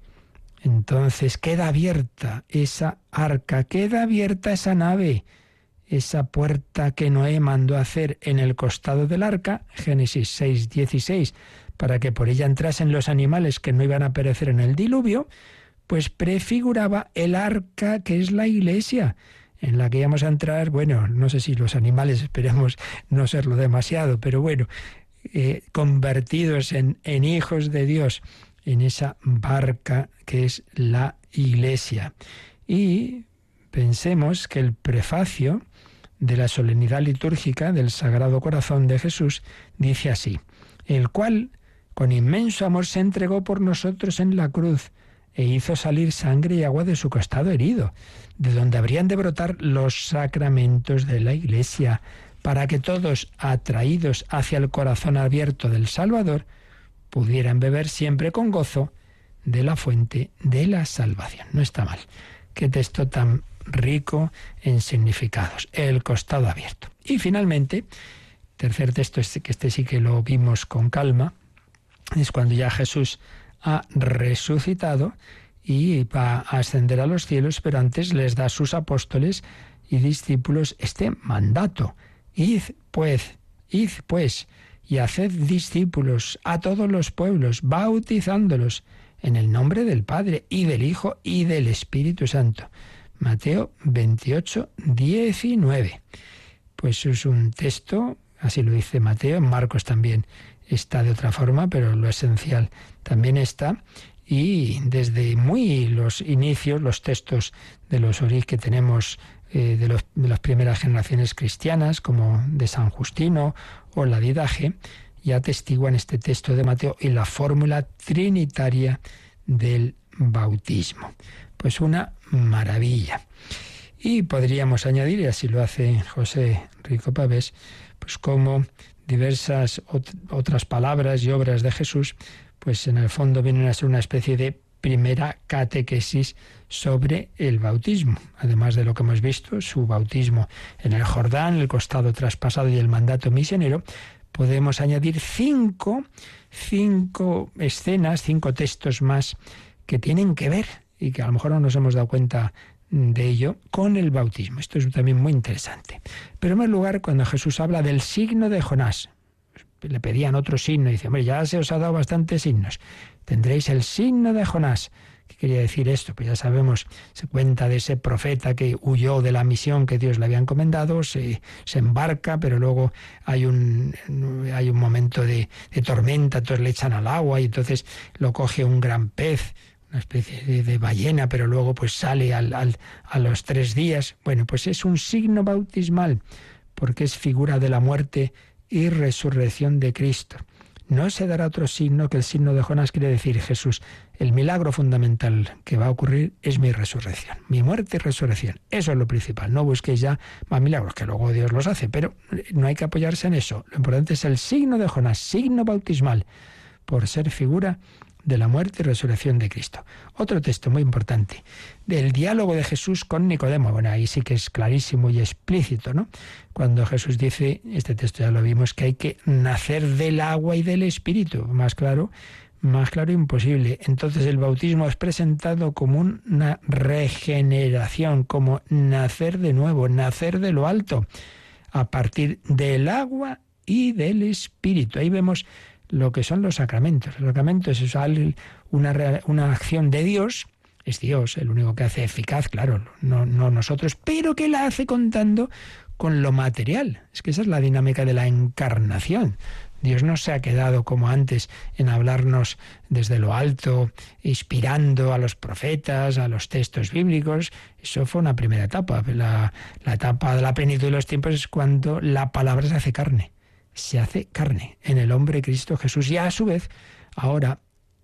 entonces queda abierta esa arca, queda abierta esa nave, esa puerta que Noé mandó hacer en el costado del arca, Génesis 6, 16, para que por ella entrasen los animales que no iban a perecer en el diluvio, pues prefiguraba el arca que es la iglesia, en la que íbamos a entrar, bueno, no sé si los animales esperemos no serlo demasiado, pero bueno, eh, convertidos en, en hijos de Dios en esa barca que es la iglesia. Y pensemos que el prefacio de la solemnidad litúrgica del Sagrado Corazón de Jesús dice así, el cual con inmenso amor se entregó por nosotros en la cruz e hizo salir sangre y agua de su costado herido, de donde habrían de brotar los sacramentos de la Iglesia, para que todos, atraídos hacia el corazón abierto del Salvador, pudieran beber siempre con gozo de la fuente de la salvación. No está mal. Qué texto tan rico en significados. El costado abierto. Y finalmente, tercer texto, este, que este sí que lo vimos con calma, es cuando ya Jesús ha resucitado y va a ascender a los cielos, pero antes les da a sus apóstoles y discípulos este mandato. Id pues, id pues, y haced discípulos a todos los pueblos, bautizándolos en el nombre del Padre y del Hijo y del Espíritu Santo. Mateo 28, 19. Pues es un texto, así lo dice Mateo, en Marcos también está de otra forma, pero lo esencial también está. Y desde muy los inicios, los textos de los orígenes que tenemos eh, de, las primeras generaciones cristianas, como de San Justino o la Didaje, ya atestiguan este texto de Mateo y la fórmula trinitaria del bautismo. Pues una maravilla. Y podríamos añadir, y así lo hace José Rico Pavés, pues como diversas otras palabras y obras de Jesús, pues en el fondo vienen a ser una especie de primera catequesis sobre el bautismo. Además de lo que hemos visto, su bautismo en el Jordán, el costado traspasado y el mandato misionero, podemos añadir cinco, cinco escenas, cinco textos más que tienen que ver y que a lo mejor no nos hemos dado cuenta de ello con el bautismo. Esto es también muy interesante. Pero en primer lugar, cuando Jesús habla del signo de Jonás, le pedían otro signo y dice, hombre, ya se os ha dado bastantes signos. Tendréis el signo de Jonás. ¿Qué quería decir esto? Pues ya sabemos, se cuenta de ese profeta que huyó de la misión que Dios le había encomendado, se, se embarca, pero luego hay un, hay un momento de, de tormenta, entonces le echan al agua y entonces lo coge un gran pez una especie de, ballena, pero luego pues sale al, a los tres días. Bueno, pues es un signo bautismal, porque es figura de la muerte y resurrección de Cristo. No se dará otro signo que el signo de Jonás quiere decir Jesús. El milagro fundamental que va a ocurrir es mi resurrección, mi muerte y resurrección. Eso es lo principal. No busquéis ya más milagros, que luego Dios los hace, pero no hay que apoyarse en eso. Lo importante es el signo de Jonás, signo bautismal, por ser figura de la muerte y resurrección de Cristo. Otro texto muy importante, del diálogo de Jesús con Nicodemo. Bueno, ahí sí que es clarísimo y explícito, ¿no? Cuando Jesús dice, este texto ya lo vimos, que hay que nacer del agua y del Espíritu. Más claro, más claro imposible. Entonces el bautismo es presentado como una regeneración, como nacer de nuevo, nacer de lo alto, a partir del agua y del Espíritu. Ahí vemos lo que son los sacramentos. Los sacramentos es una, una acción de Dios, es Dios el único que hace eficaz, claro, no, no nosotros, pero que la hace contando con lo material. Es que esa es la dinámica de la encarnación. Dios no se ha quedado como antes en hablarnos desde lo alto, inspirando a los profetas, a los textos bíblicos. Eso fue una primera etapa. La, la etapa de la plenitud de los tiempos es cuando la palabra se hace carne. Se hace carne en el hombre Cristo Jesús. Y a su vez, ahora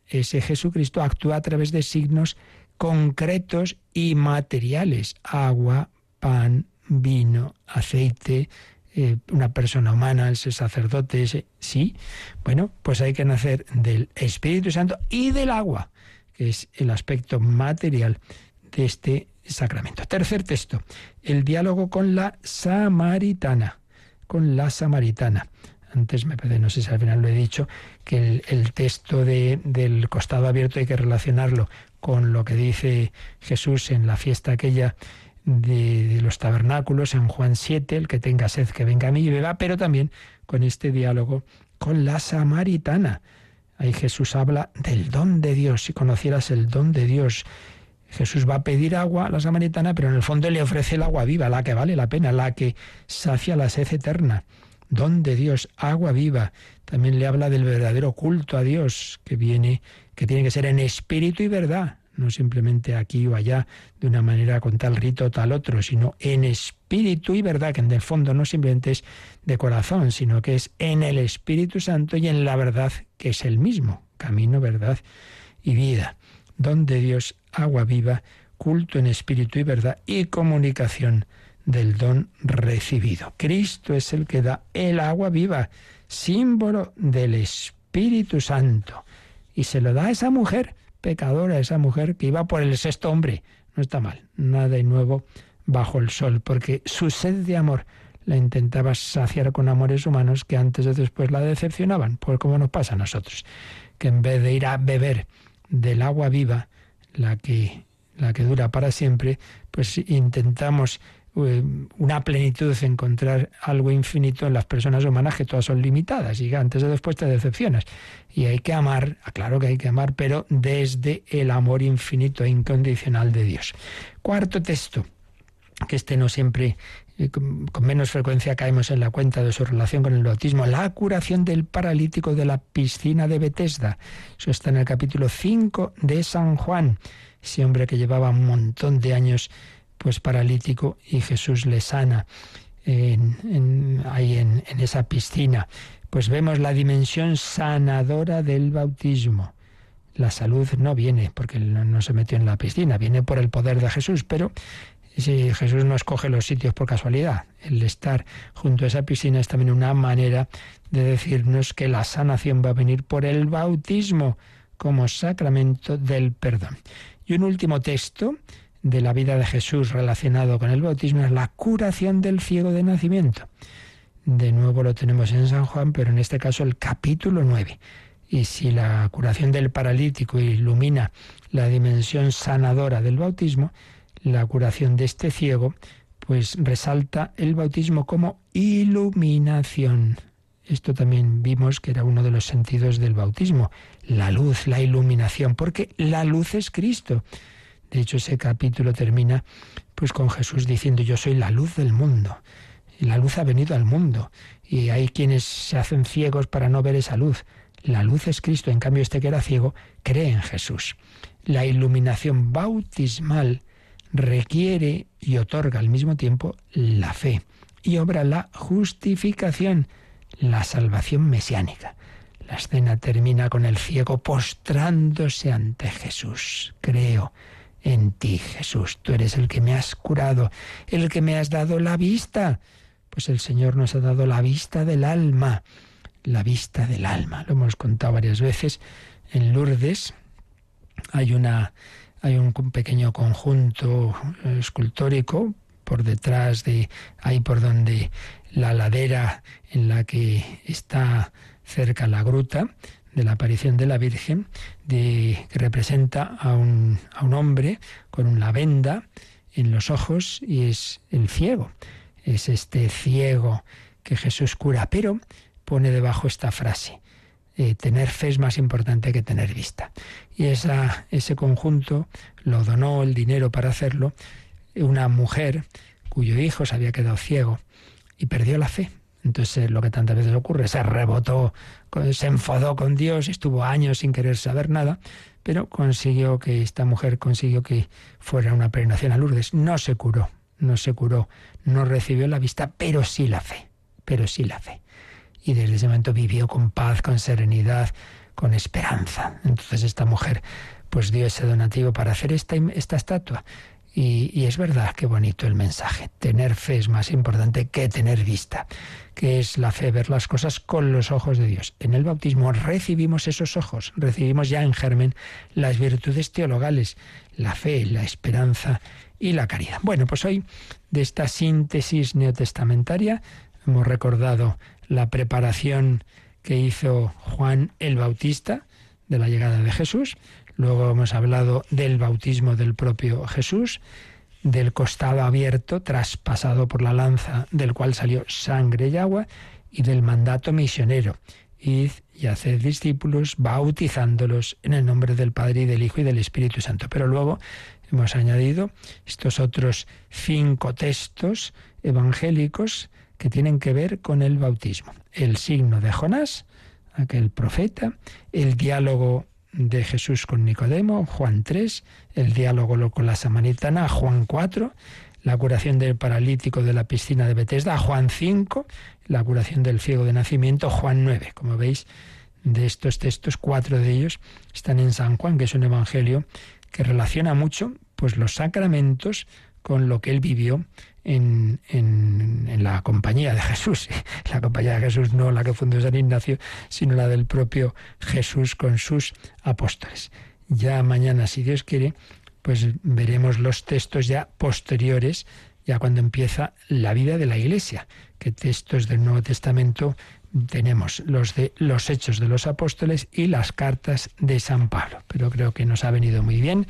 ese Jesucristo actúa a través de signos concretos y materiales. Agua, pan, vino, aceite, eh, una persona humana, ese sacerdote, ese, sí. Bueno, pues hay que nacer del Espíritu Santo y del agua, que es el aspecto material de este sacramento. Tercer texto, el diálogo con la samaritana, con la samaritana. Antes me parece, no sé si al final lo he dicho, que el, texto del costado abierto hay que relacionarlo con lo que dice Jesús en la fiesta aquella de, los tabernáculos en Juan 7, el que tenga sed que venga a mí y beba, pero también con este diálogo con la samaritana. Ahí Jesús habla del don de Dios, si conocieras el don de Dios. Jesús va a pedir agua a la samaritana, pero en el fondo le ofrece el agua viva, la que vale la pena, la que sacia la sed eterna. Don de Dios, agua viva. También le habla del verdadero culto a Dios, que viene, que tiene que ser en espíritu y verdad no simplemente aquí o allá de una manera con tal rito o tal otro, sino en espíritu y verdad, que en el fondo no simplemente es de corazón, sino que es en el Espíritu Santo y en la verdad que es el mismo, camino, verdad y vida. Donde Dios, agua viva, culto en espíritu y verdad y comunicación del don recibido. Cristo es el que da el agua viva, símbolo del Espíritu Santo. Y se lo da a esa mujer pecadora esa mujer que iba por el sexto hombre. No está mal, nada de nuevo bajo el sol, porque su sed de amor la intentaba saciar con amores humanos que antes o después la decepcionaban, pues como nos pasa a nosotros, que en vez de ir a beber del agua viva, la que, la que dura para siempre, pues intentamos eh, una plenitud, encontrar algo infinito en las personas humanas que todas son limitadas y antes o después te decepcionas. Y hay que amar, claro que hay que amar, pero desde el amor infinito e incondicional de Dios. Cuarto texto, que este no siempre con menos frecuencia caemos en la cuenta de su relación con el bautismo, la curación del paralítico de la piscina de Betesda. Eso está en el capítulo 5 de San Juan. Ese hombre que llevaba un montón de años pues paralítico y Jesús le sana en, ahí en, esa piscina. Pues vemos la dimensión sanadora del bautismo. La salud no viene porque no se metió en la piscina, viene por el poder de Jesús, pero si Jesús no escoge los sitios por casualidad. El estar junto a esa piscina es también una manera de decirnos que la sanación va a venir por el bautismo como sacramento del perdón. Y un último texto de la vida de Jesús relacionado con el bautismo es la curación del ciego de nacimiento. De nuevo lo tenemos en San Juan, pero en este caso el capítulo 9. Y si la curación del paralítico ilumina la dimensión sanadora del bautismo, la curación de este ciego, pues resalta el bautismo como iluminación. Esto también vimos que era uno de los sentidos del bautismo, la luz, la iluminación, porque la luz es Cristo. De hecho, ese capítulo termina pues con Jesús diciendo, yo soy la luz del mundo. La luz ha venido al mundo. Y hay quienes se hacen ciegos para no ver esa luz. La luz es Cristo. En cambio, este que era ciego cree en Jesús. La iluminación bautismal requiere y otorga al mismo tiempo la fe y obra la justificación, la salvación mesiánica. La escena termina con el ciego postrándose ante Jesús. Creo en ti, Jesús. Tú eres el que me has curado, el que me has dado la vista. Pues el Señor nos ha dado la vista del alma, la vista del alma. Lo hemos contado varias veces. En Lourdes hay una hay un pequeño conjunto escultórico por detrás de ahí por donde la ladera en la que está cerca la gruta de la aparición de la Virgen, de, que representa a un, a un hombre con una venda en los ojos y es el ciego. Es este ciego que Jesús cura, pero pone debajo esta frase. Eh, tener fe es más importante que tener vista. Y esa, ese conjunto lo donó el dinero para hacerlo una mujer cuyo hijo se había quedado ciego y perdió la fe Entonces lo que tantas veces ocurre, se rebotó, se enfadó con Dios, estuvo años sin querer saber nada, pero consiguió que esta mujer consiguió que fuera una peregrinación a Lourdes. No se curó, no se curó, no recibió la vista, pero sí la fe, pero sí la fe. Y desde ese momento vivió con paz, con serenidad, con esperanza. Entonces esta mujer pues dio ese donativo para hacer esta, esta estatua. Y, es verdad, qué bonito el mensaje. Tener fe es más importante que tener vista, que es la fe, ver las cosas con los ojos de Dios. En el bautismo recibimos esos ojos, recibimos ya en germen las virtudes teologales, la fe, la esperanza y la caridad. Bueno, pues hoy de esta síntesis neotestamentaria hemos recordado la preparación que hizo Juan el Bautista de la llegada de Jesús, Luego hemos hablado del bautismo del propio Jesús, del costado abierto, traspasado por la lanza, del cual salió sangre y agua, y del mandato misionero. Id y haced discípulos, bautizándolos en el nombre del Padre y del Hijo y del Espíritu Santo. Pero luego hemos añadido estos otros cinco textos evangélicos que tienen que ver con el bautismo. El signo de Jonás, aquel profeta, el diálogo de Jesús con Nicodemo, Juan 3, el diálogo con la samaritana, Juan 4, la curación del paralítico de la piscina de Betesda, Juan 5, la curación del ciego de nacimiento, Juan 9. Como veis, de estos textos, cuatro de ellos están en San Juan, que es un evangelio que relaciona mucho pues los sacramentos con lo que él vivió en, en, la compañía de Jesús. La compañía de Jesús no la que fundó San Ignacio, sino la del propio Jesús con sus apóstoles. Ya mañana, si Dios quiere, pues veremos los textos ya posteriores, ya cuando empieza la vida de la Iglesia, que textos del Nuevo Testamento tenemos los de los hechos de los apóstoles y las cartas de San Pablo. Pero creo que nos ha venido muy bien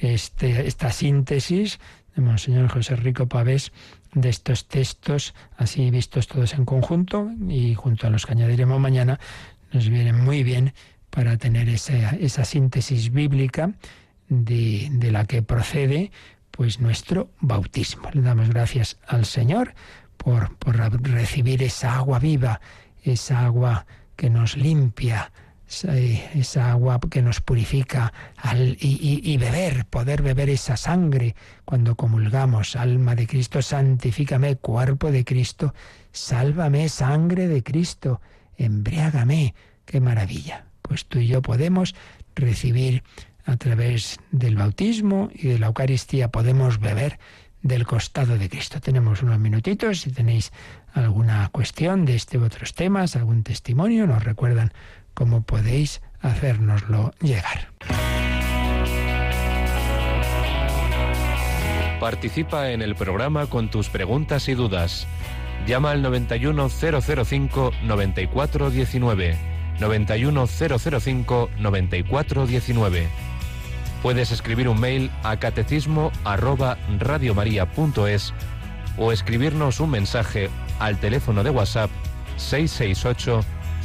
este, esta síntesis de Monseñor José Rico Pavés de estos textos, así vistos todos en conjunto y junto a los que añadiremos mañana, nos vienen muy bien para tener esa, esa síntesis bíblica de, de la que procede pues nuestro bautismo. Le damos gracias al Señor por, por recibir esa agua viva, esa agua que nos limpia, esa agua que nos purifica al, y, beber, poder beber esa sangre cuando comulgamos. Alma de Cristo, santifícame, cuerpo de Cristo, sálvame, sangre de Cristo, embriágame. ¡Qué maravilla! Pues tú y yo podemos recibir a través del bautismo y de la Eucaristía, podemos beber del costado de Cristo. Tenemos unos minutitos, si tenéis alguna cuestión de este u otros temas, algún testimonio, nos recuerdan cómo podéis hacérnoslo llegar. Participa en el programa con tus preguntas y dudas. Llama al 91005 9419. 91005 9419. Puedes escribir un mail a catecismo arroba radiomaria.es o escribirnos un mensaje al teléfono de WhatsApp 668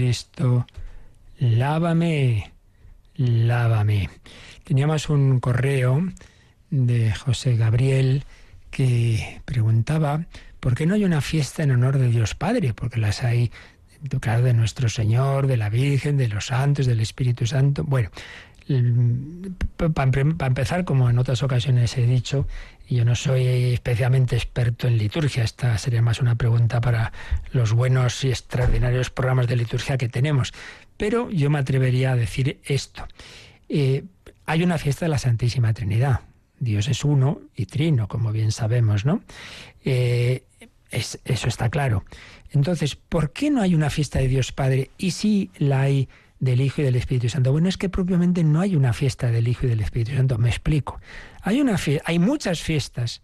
Cristo, lávame, lávame. Teníamos un correo de José Gabriel que preguntaba por qué no hay una fiesta en honor de Dios Padre, porque las hay, claro, de nuestro Señor, de la Virgen, de los santos, del Espíritu Santo. Bueno, para empezar, como en otras ocasiones he dicho, yo no soy especialmente experto en liturgia. Esta sería más una pregunta para los buenos y extraordinarios programas de liturgia que tenemos. Pero yo me atrevería a decir esto. Eh, hay una fiesta de la Santísima Trinidad. Dios es uno y trino, como bien sabemos, ¿no? Eh, eso está claro. Entonces, ¿por qué no hay una fiesta de Dios Padre y sí la hay del Hijo y del Espíritu Santo? Bueno, es que propiamente no hay una fiesta del Hijo y del Espíritu Santo. Me explico. Hay, una hay muchas fiestas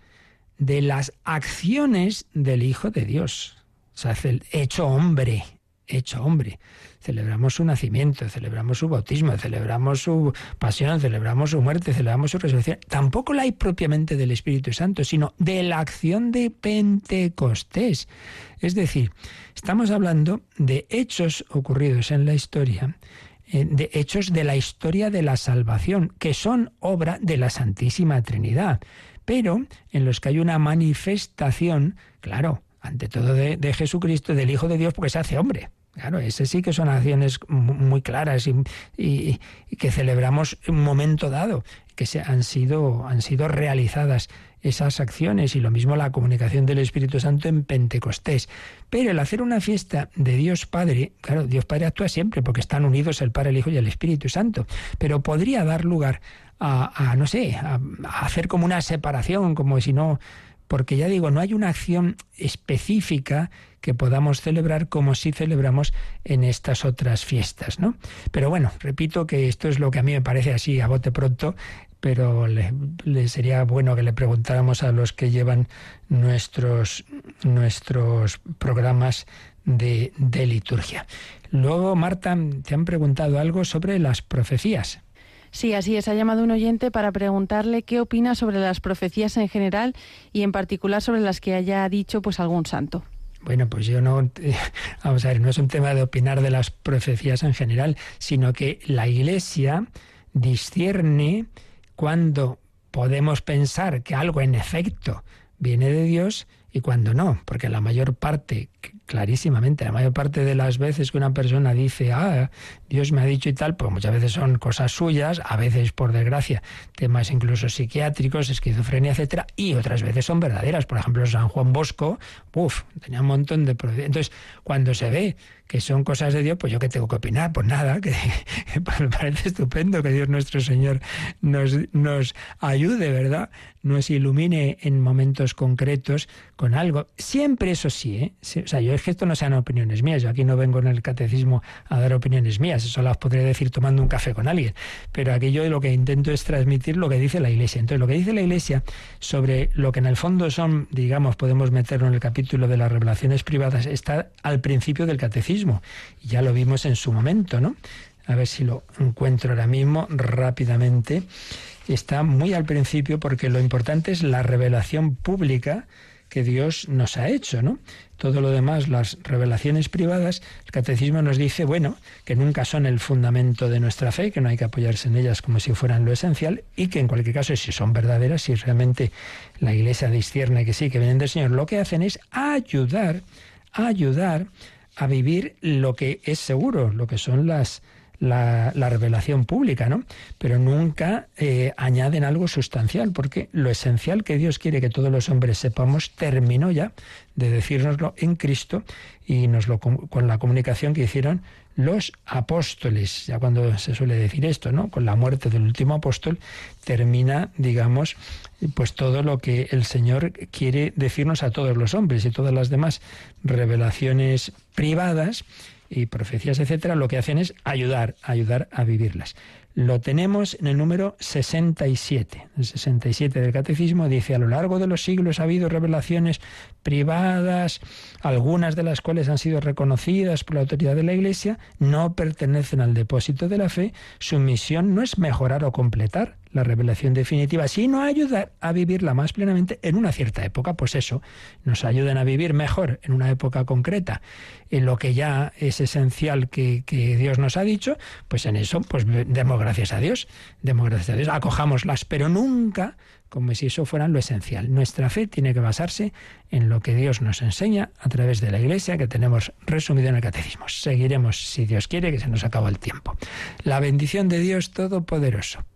de las acciones del Hijo de Dios. O sea, el hecho hombre, hecho hombre. Celebramos su nacimiento, celebramos su bautismo, celebramos su pasión, celebramos su muerte, celebramos su resurrección. Tampoco la hay propiamente del Espíritu Santo, sino de la acción de Pentecostés. Es decir, estamos hablando de hechos ocurridos en la historia eh, de hechos de la historia de la salvación, que son obra de la Santísima Trinidad, pero en los que hay una manifestación, claro, ante todo de, de Jesucristo, del Hijo de Dios, porque se hace hombre. Claro, ese sí que son acciones muy claras y, que celebramos en un momento dado, que se han sido, han sido realizadas esas acciones y lo mismo la comunicación del Espíritu Santo en Pentecostés. Pero el hacer una fiesta de Dios Padre, claro, Dios Padre actúa siempre porque están unidos el Padre, el Hijo y el Espíritu Santo, pero podría dar lugar a, no sé, a hacer como una separación, como si no porque ya digo, no hay una acción específica que podamos celebrar como si celebramos en estas otras fiestas, ¿no? Pero bueno, repito que esto es lo que a mí me parece así a bote pronto, pero le, sería bueno que le preguntáramos a los que llevan nuestros, nuestros programas de, de liturgia. Luego, Marta, te han preguntado algo sobre las profecías. Sí, así es. Ha llamado un oyente para preguntarle qué opina sobre las profecías en general y en particular sobre las que haya dicho pues algún santo. Bueno, pues yo no, vamos a ver, no es un tema de opinar de las profecías en general, sino que la Iglesia discierne cuando podemos pensar que algo en efecto viene de Dios y cuando no, porque la mayor parte, clarísimamente, la mayor parte de las veces que una persona dice, ah, Dios me ha dicho y tal, pues muchas veces son cosas suyas, a veces, por desgracia, temas incluso psiquiátricos, esquizofrenia, etcétera, y otras veces son verdaderas. Por ejemplo, San Juan Bosco, uff, tenía un montón de... Entonces, cuando se ve que son cosas de Dios, pues yo qué tengo que opinar, pues nada, que, me parece estupendo que Dios nuestro Señor nos, nos ayude, ¿verdad? Nos ilumine en momentos concretos con algo. Siempre eso sí, ¿eh? O sea, yo es que esto no sean opiniones mías, yo aquí no vengo en el catecismo a dar opiniones mías, eso las podría decir tomando un café con alguien, pero aquí yo lo que intento es transmitir lo que dice la Iglesia. Entonces, lo que dice la Iglesia sobre lo que en el fondo son, digamos, podemos meterlo en el capítulo de las revelaciones privadas, está al principio del catecismo ya lo vimos en su momento, ¿no? A ver si lo encuentro ahora mismo rápidamente. Está muy al principio porque lo importante es la revelación pública que Dios nos ha hecho, ¿no? Todo lo demás, las revelaciones privadas, el catecismo nos dice, bueno, que nunca son el fundamento de nuestra fe, que no hay que apoyarse en ellas como si fueran lo esencial y que en cualquier caso, si son verdaderas, si realmente la Iglesia discierne que sí, que vienen del Señor, lo que hacen es ayudar, ayudar a vivir lo que es seguro, lo que son las la, revelación pública, ¿no? Pero nunca eh, añaden algo sustancial, porque lo esencial que Dios quiere que todos los hombres sepamos terminó ya de decírnoslo en Cristo y nos lo, con la comunicación que hicieron los apóstoles. Ya cuando se suele decir esto, ¿no? Con la muerte del último apóstol termina, digamos, pues todo lo que el Señor quiere decirnos a todos los hombres y todas las demás revelaciones privadas y profecías, etcétera, lo que hacen es ayudar, ayudar a vivirlas. lo tenemos en el número 67. El 67 del Catecismo dice, a lo largo de los siglos ha habido revelaciones privadas, algunas de las cuales han sido reconocidas por la autoridad de la Iglesia, no pertenecen al depósito de la fe, su misión no es mejorar o completar la revelación definitiva, sino ayudar a vivirla más plenamente en una cierta época. Pues eso, nos ayudan a vivir mejor en una época concreta, en lo que ya es esencial que, que Dios nos ha dicho, pues en eso, pues demos gracias a Dios, demos gracias a Dios, acojámoslas, pero nunca como si eso fuera lo esencial. Nuestra fe tiene que basarse en lo que Dios nos enseña a través de la Iglesia que tenemos resumido en el Catecismo. Seguiremos, si Dios quiere, que se nos acaba el tiempo. La bendición de Dios Todopoderoso,